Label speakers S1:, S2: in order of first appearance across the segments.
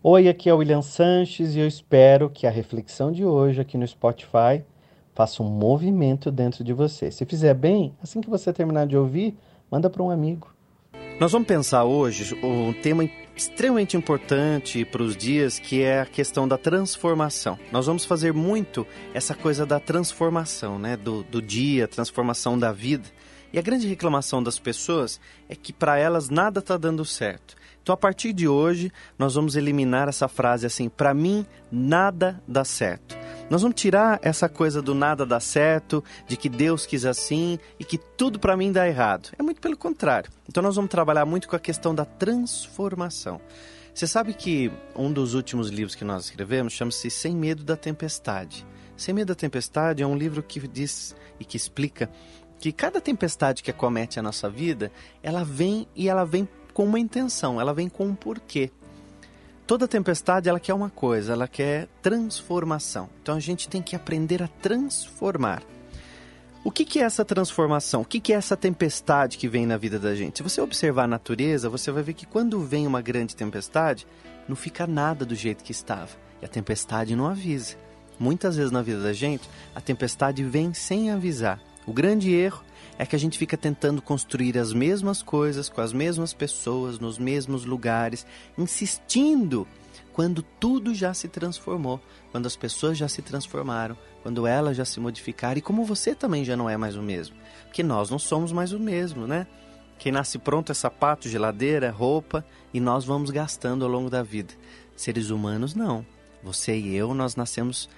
S1: Oi, aqui é o William Sanches e eu espero que a reflexão de hoje aqui no Spotify faça um movimento dentro de você. Se fizer bem, assim que você terminar de ouvir, manda para um amigo.
S2: Nós vamos pensar hoje um tema extremamente importante para os dias, que é a questão da transformação. Nós vamos fazer muito essa coisa da transformação, né? Do, do dia, transformação da vida. E a grande reclamação das pessoas é que para elas nada está dando certo. Então, a partir de hoje, nós vamos eliminar essa frase assim: para mim, nada dá certo. Nós vamos tirar essa coisa do nada dá certo, de que Deus quis assim e que tudo para mim dá errado. É muito pelo contrário. Então, nós vamos trabalhar muito com a questão da transformação. Você sabe que um dos últimos livros que nós escrevemos chama-se Sem Medo da Tempestade. Sem Medo da Tempestade é um livro que diz e que explica que cada tempestade que acomete a nossa vida, ela vem e ela vem com uma intenção, ela vem com um porquê. Toda tempestade ela quer uma coisa, ela quer transformação. Então a gente tem que aprender a transformar. O que, que é essa transformação? O que, que é essa tempestade que vem na vida da gente? Se você observar a natureza, você vai ver que quando vem uma grande tempestade, não fica nada do jeito que estava. E a tempestade não avisa. Muitas vezes na vida da gente, a tempestade vem sem avisar. O grande erro é que a gente fica tentando construir as mesmas coisas com as mesmas pessoas, nos mesmos lugares, insistindo quando tudo já se transformou, quando as pessoas já se transformaram, quando elas já se modificaram e como você também já não é mais o mesmo. Porque nós não somos mais o mesmo, né? Quem nasce pronto é sapato, geladeira, roupa e nós vamos gastando ao longo da vida. Seres humanos, não. Você e eu, nós nascemos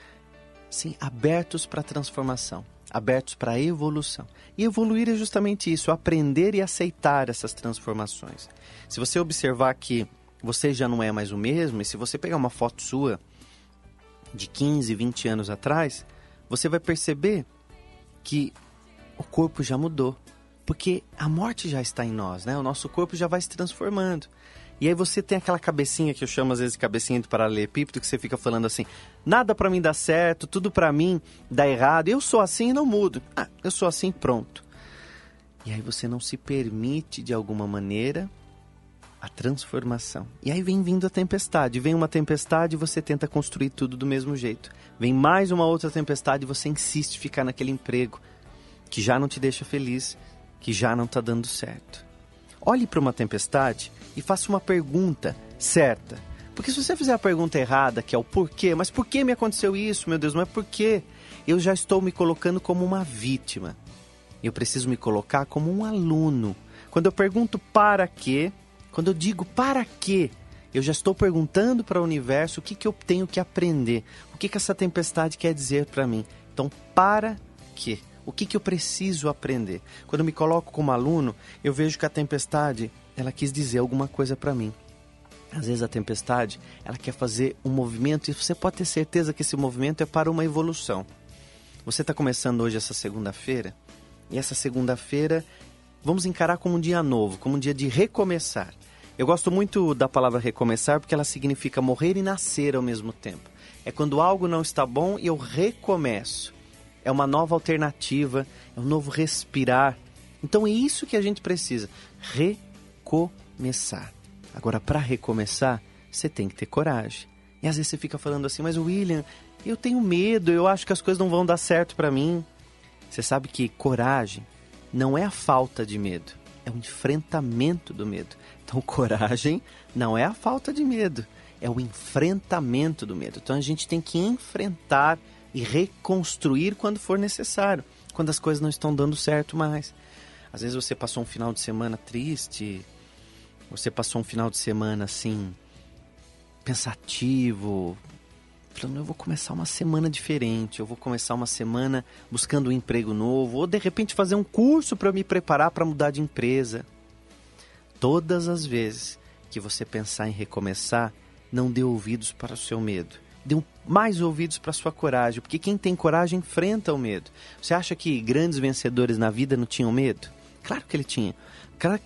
S2: sim, abertos para transformação abertos para a evolução. E evoluir é justamente isso, aprender e aceitar essas transformações. Se você observar que você já não é mais o mesmo, e se você pegar uma foto sua de 15, 20 anos atrás, você vai perceber que o corpo já mudou. Porque a morte já está em nós, né? O nosso corpo já vai se transformando. E aí você tem aquela cabecinha que eu chamo às vezes de cabecinha de paralelepípedo, que você fica falando assim: nada para mim dá certo, tudo para mim dá errado. Eu sou assim e não mudo. Ah, eu sou assim, pronto. E aí você não se permite de alguma maneira a transformação. E aí vem vindo a tempestade. Vem uma tempestade e você tenta construir tudo do mesmo jeito. Vem mais uma outra tempestade e você insiste em ficar naquele emprego que já não te deixa feliz, que já não está dando certo. Olhe para uma tempestade e faça uma pergunta certa. Porque se você fizer a pergunta errada, que é o porquê, mas por que me aconteceu isso, meu Deus, mas por quê? Eu já estou me colocando como uma vítima. Eu preciso me colocar como um aluno. Quando eu pergunto para quê, quando eu digo para quê, eu já estou perguntando para o universo o que, que eu tenho que aprender, o que, que essa tempestade quer dizer para mim. Então, para quê? O que, que eu preciso aprender? Quando eu me coloco como aluno, eu vejo que a tempestade ela quis dizer alguma coisa para mim. Às vezes a tempestade, ela quer fazer um movimento e você pode ter certeza que esse movimento é para uma evolução. Você está começando hoje essa segunda-feira e essa segunda-feira vamos encarar como um dia novo, como um dia de recomeçar. Eu gosto muito da palavra recomeçar porque ela significa morrer e nascer ao mesmo tempo. É quando algo não está bom e eu recomeço. É uma nova alternativa, é um novo respirar. Então é isso que a gente precisa. Recomeçar. Agora, para recomeçar, você tem que ter coragem. E às vezes você fica falando assim, mas William, eu tenho medo, eu acho que as coisas não vão dar certo para mim. Você sabe que coragem não é a falta de medo, é o enfrentamento do medo. Então, coragem não é a falta de medo, é o enfrentamento do medo. Então, a gente tem que enfrentar e reconstruir quando for necessário, quando as coisas não estão dando certo mais. Às vezes você passou um final de semana triste, você passou um final de semana assim, pensativo, falando, eu vou começar uma semana diferente, eu vou começar uma semana buscando um emprego novo, ou de repente fazer um curso para me preparar para mudar de empresa. Todas as vezes que você pensar em recomeçar, não dê ouvidos para o seu medo. Dê mais ouvidos para sua coragem, porque quem tem coragem enfrenta o medo. Você acha que grandes vencedores na vida não tinham medo? Claro que ele tinha.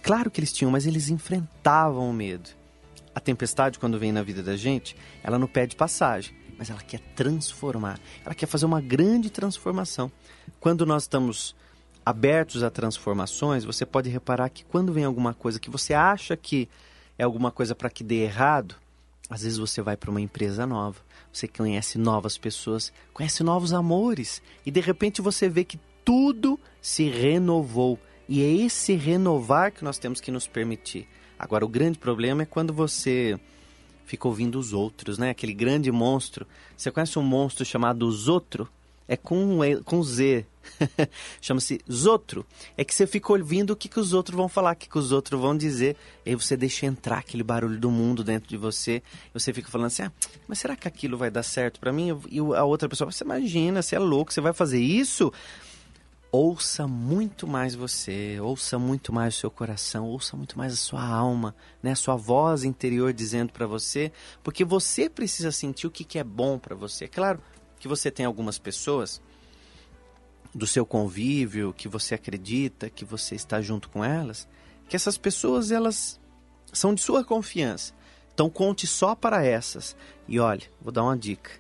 S2: Claro que eles tinham, mas eles enfrentavam o medo. A tempestade, quando vem na vida da gente, ela não pede passagem, mas ela quer transformar. Ela quer fazer uma grande transformação. Quando nós estamos abertos a transformações, você pode reparar que quando vem alguma coisa que você acha que é alguma coisa para que dê errado, Às vezes você vai para uma empresa nova, você conhece novas pessoas, conhece novos amores e de repente você vê que tudo se renovou. E é esse renovar que nós temos que nos permitir. Agora, o grande problema é quando você fica ouvindo os outros, né? Aquele grande monstro. Você conhece um monstro chamado Zotro? É com, com Z. Chama-se Zotro. É que você fica ouvindo o que, que os outros vão falar, o que, que os outros vão dizer. E aí você deixa entrar aquele barulho do mundo dentro de você. Você fica falando assim: ah, mas será que aquilo vai dar certo para mim? E a outra pessoa, você imagina, você é louco, você vai fazer isso? ouça muito mais você, ouça muito mais o seu coração, ouça muito mais a sua alma, né? a sua voz interior dizendo para você, porque você precisa sentir o que, que é bom para você. É claro que você tem algumas pessoas do seu convívio, que você acredita, que você está junto com elas, que essas pessoas elas são de sua confiança. Então conte só para essas. E olha, vou dar uma dica.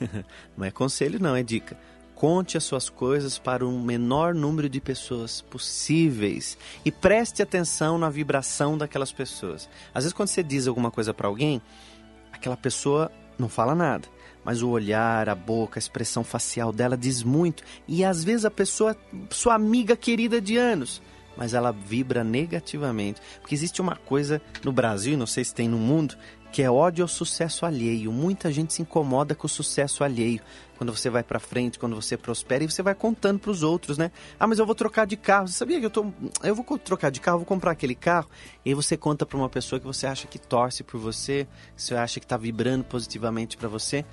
S2: não é conselho, não, é dica Conte as suas coisas para o menor número de pessoas possíveis e preste atenção na vibração daquelas pessoas. Às vezes, quando você diz alguma coisa para alguém, aquela pessoa não fala nada, mas o olhar, a boca, a expressão facial dela diz muito. E às vezes a pessoa, sua amiga querida de anos, mas ela vibra negativamente. Porque existe uma coisa no Brasil, não sei se tem no mundo, que é ódio ao sucesso alheio. Muita gente se incomoda com o sucesso alheio. Quando você vai para frente, quando você prospera e você vai contando para os outros, né? Ah, mas eu vou trocar de carro. Você sabia que eu tô eu vou trocar de carro, vou comprar aquele carro? E aí você conta para uma pessoa que você acha que torce por você, que você acha que está vibrando positivamente para você.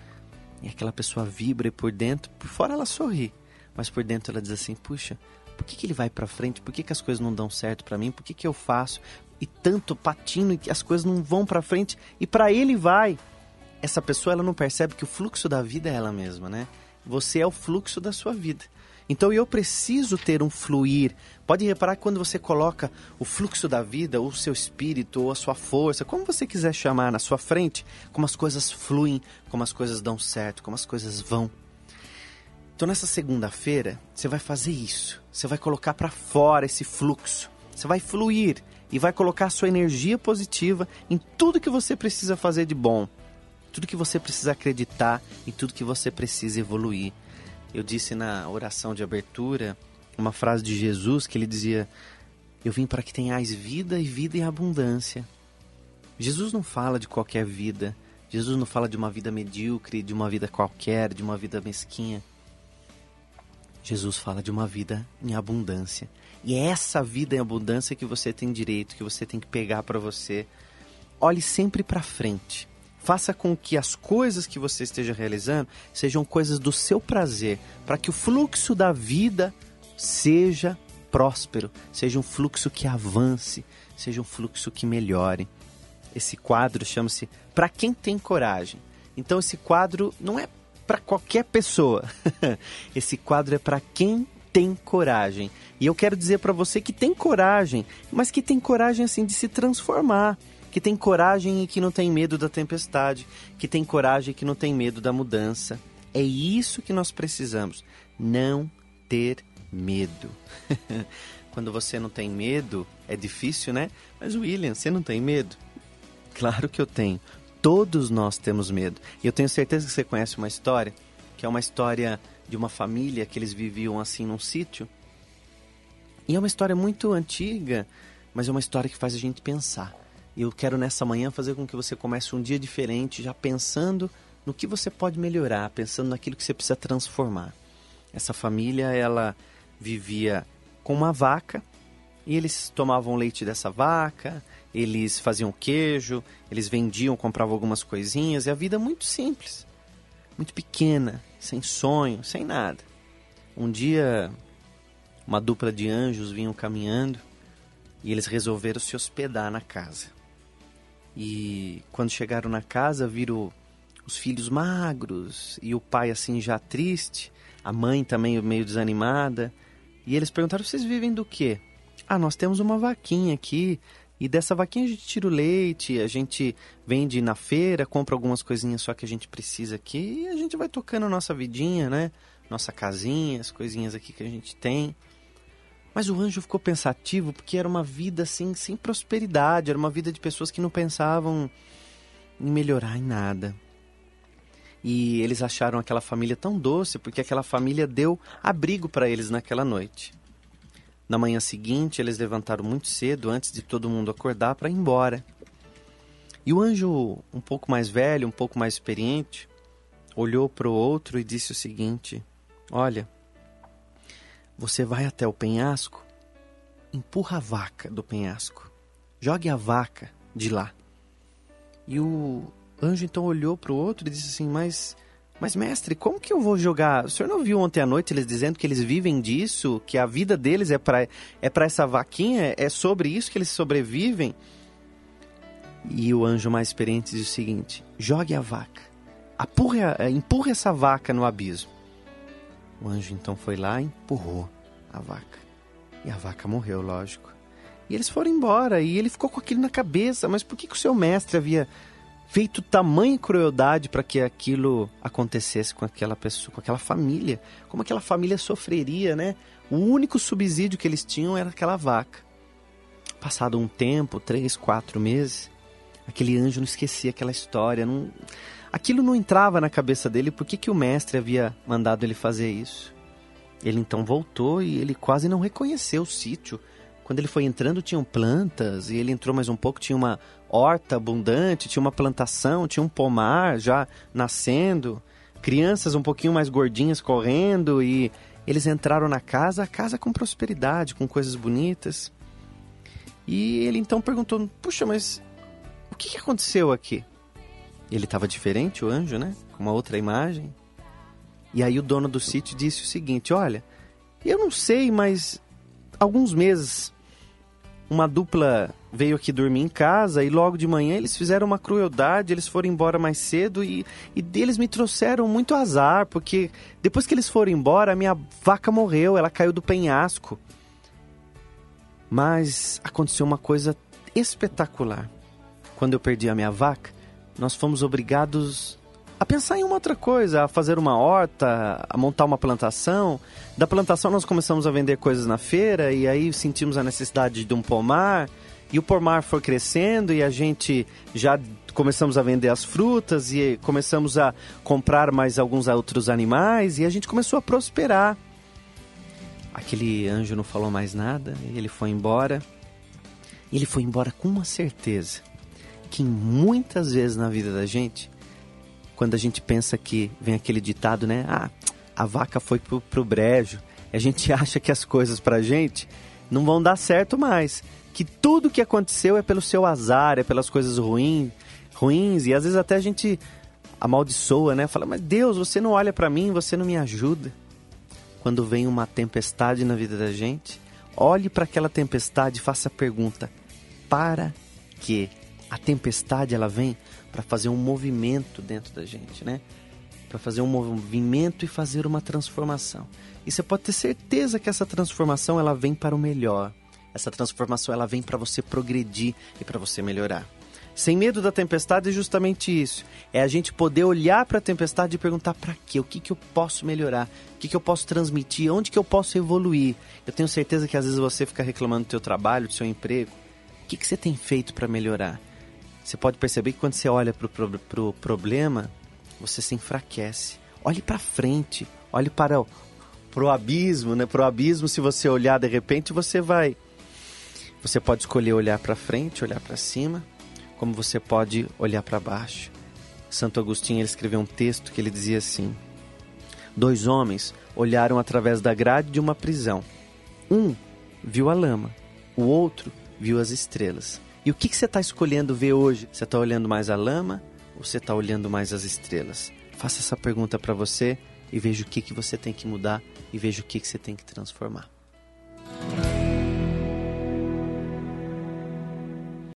S2: E aquela pessoa vibra e por dentro, por fora ela sorri, mas por dentro ela diz assim: "Puxa, por que, que ele vai para frente? Por que, que as coisas não dão certo para mim? Por que, que eu faço? e tanto patino e que as coisas não vão para frente e para ele vai. Essa pessoa ela não percebe que o fluxo da vida é ela mesma, né? Você é o fluxo da sua vida. Então eu preciso ter um fluir. Pode reparar que quando você coloca o fluxo da vida, ou o seu espírito, ou a sua força, como você quiser chamar na sua frente, como as coisas fluem, como as coisas dão certo, como as coisas vão. Então nessa segunda-feira, você vai fazer isso. Você vai colocar para fora esse fluxo. Você vai fluir e vai colocar sua energia positiva em tudo que você precisa fazer de bom, tudo que você precisa acreditar e tudo que você precisa evoluir. Eu disse na oração de abertura uma frase de Jesus que ele dizia: Eu vim para que tenhais vida e vida em abundância. Jesus não fala de qualquer vida. Jesus não fala de uma vida medíocre, de uma vida qualquer, de uma vida mesquinha. Jesus fala de uma vida em abundância. E é essa vida em abundância que você tem direito, que você tem que pegar para você. Olhe sempre para frente. Faça com que as coisas que você esteja realizando sejam coisas do seu prazer, para que o fluxo da vida seja próspero, seja um fluxo que avance, seja um fluxo que melhore. Esse quadro chama-se Para quem tem coragem. Então esse quadro não é para qualquer pessoa. esse quadro é para quem tem coragem. E eu quero dizer para você que tem coragem, mas que tem coragem assim de se transformar, que tem coragem e que não tem medo da tempestade, que tem coragem e que não tem medo da mudança. É isso que nós precisamos, não ter medo. Quando você não tem medo, é difícil, né? Mas William, você não tem medo? Claro que eu tenho. Todos nós temos medo. E eu tenho certeza que você conhece uma história, que é uma história de uma família que eles viviam assim num sítio. E é uma história muito antiga, mas é uma história que faz a gente pensar. Eu quero nessa manhã fazer com que você comece um dia diferente, já pensando no que você pode melhorar, pensando naquilo que você precisa transformar. Essa família, ela vivia com uma vaca e eles tomavam leite dessa vaca, eles faziam queijo, eles vendiam, compravam algumas coisinhas, e a vida muito simples, muito pequena, sem sonho, sem nada. Um dia, uma dupla de anjos vinham caminhando e eles resolveram se hospedar na casa. E quando chegaram na casa, viram os filhos magros e o pai assim já triste, a mãe também meio desanimada. E eles perguntaram: "Vocês vivem do quê?" "Ah, nós temos uma vaquinha aqui, e dessa vaquinha a gente tira o leite, a gente vende na feira, compra algumas coisinhas só que a gente precisa aqui e a gente vai tocando nossa vidinha, né? Nossa casinha, as coisinhas aqui que a gente tem. Mas o anjo ficou pensativo porque era uma vida assim sem prosperidade, era uma vida de pessoas que não pensavam em melhorar em nada. E eles acharam aquela família tão doce porque aquela família deu abrigo para eles naquela noite. Na manhã seguinte, eles levantaram muito cedo, antes de todo mundo acordar, para ir embora. E o anjo, um pouco mais velho, um pouco mais experiente, olhou para o outro e disse o seguinte: Olha, você vai até o penhasco, empurra a vaca do penhasco, jogue a vaca de lá. E o anjo então olhou para o outro e disse assim: Mas, mas mestre, como que eu vou jogar? O senhor não viu ontem à noite eles dizendo que eles vivem disso, que a vida deles é para é essa vaquinha, é sobre isso que eles sobrevivem? E o anjo mais experiente diz o seguinte: jogue a vaca, apurre, empurre essa vaca no abismo. O anjo então foi lá e empurrou a vaca. E a vaca morreu, lógico. E eles foram embora e ele ficou com aquilo na cabeça. Mas por que, que o seu mestre havia feito tamanha crueldade para que aquilo acontecesse com aquela pessoa, com aquela família? Como aquela família sofreria, né? O único subsídio que eles tinham era aquela vaca. Passado um tempo, três, quatro meses, aquele anjo não esquecia aquela história. Não... Aquilo não entrava na cabeça dele. Por que, que o mestre havia mandado ele fazer isso? Ele então voltou e ele quase não reconheceu o sítio quando ele foi entrando, tinham plantas, e ele entrou mais um pouco, tinha uma horta abundante, tinha uma plantação, tinha um pomar já nascendo, crianças um pouquinho mais gordinhas correndo, e eles entraram na casa, a casa com prosperidade, com coisas bonitas. E ele então perguntou: Puxa, mas o que aconteceu aqui? Ele estava diferente, o anjo, né? Com uma outra imagem. E aí o dono do sítio disse o seguinte: Olha, eu não sei, mas alguns meses uma dupla veio aqui dormir em casa e logo de manhã eles fizeram uma crueldade, eles foram embora mais cedo e, e deles me trouxeram muito azar, porque depois que eles foram embora, a minha vaca morreu, ela caiu do penhasco. Mas aconteceu uma coisa espetacular. Quando eu perdi a minha vaca, nós fomos obrigados a pensar em uma outra coisa, a fazer uma horta, a montar uma plantação. Da plantação nós começamos a vender coisas na feira e aí sentimos a necessidade de um pomar. E o pomar foi crescendo e a gente já começamos a vender as frutas e começamos a comprar mais alguns outros animais e a gente começou a prosperar. Aquele anjo não falou mais nada, ele foi embora. Ele foi embora com uma certeza que muitas vezes na vida da gente quando a gente pensa que vem aquele ditado, né? Ah, a vaca foi pro, pro brejo. A gente acha que as coisas pra gente não vão dar certo mais. Que tudo que aconteceu é pelo seu azar, é pelas coisas ruins, ruins. E às vezes até a gente amaldiçoa, né? Fala, mas Deus, você não olha para mim, você não me ajuda. Quando vem uma tempestade na vida da gente, olhe para aquela tempestade e faça a pergunta: para quê? A tempestade ela vem para fazer um movimento dentro da gente, né? Para fazer um movimento e fazer uma transformação. E você pode ter certeza que essa transformação ela vem para o melhor. Essa transformação ela vem para você progredir e para você melhorar. Sem medo da tempestade é justamente isso. É a gente poder olhar para a tempestade e perguntar para quê? O que, que eu posso melhorar? O que, que eu posso transmitir? Onde que eu posso evoluir? Eu tenho certeza que às vezes você fica reclamando do seu trabalho, do seu emprego. O que, que você tem feito para melhorar? Você pode perceber que quando você olha para o pro, pro problema, você se enfraquece. Olhe para frente, olhe para o abismo, né? Pro abismo, se você olhar de repente, você vai você pode escolher olhar para frente, olhar para cima, como você pode olhar para baixo. Santo Agostinho ele escreveu um texto que ele dizia assim: Dois homens olharam através da grade de uma prisão. Um viu a lama, o outro viu as estrelas. E o que, que você está escolhendo ver hoje? Você está olhando mais a lama ou você está olhando mais as estrelas? Faça essa pergunta para você e veja o que, que você tem que mudar e veja o que, que você tem que transformar.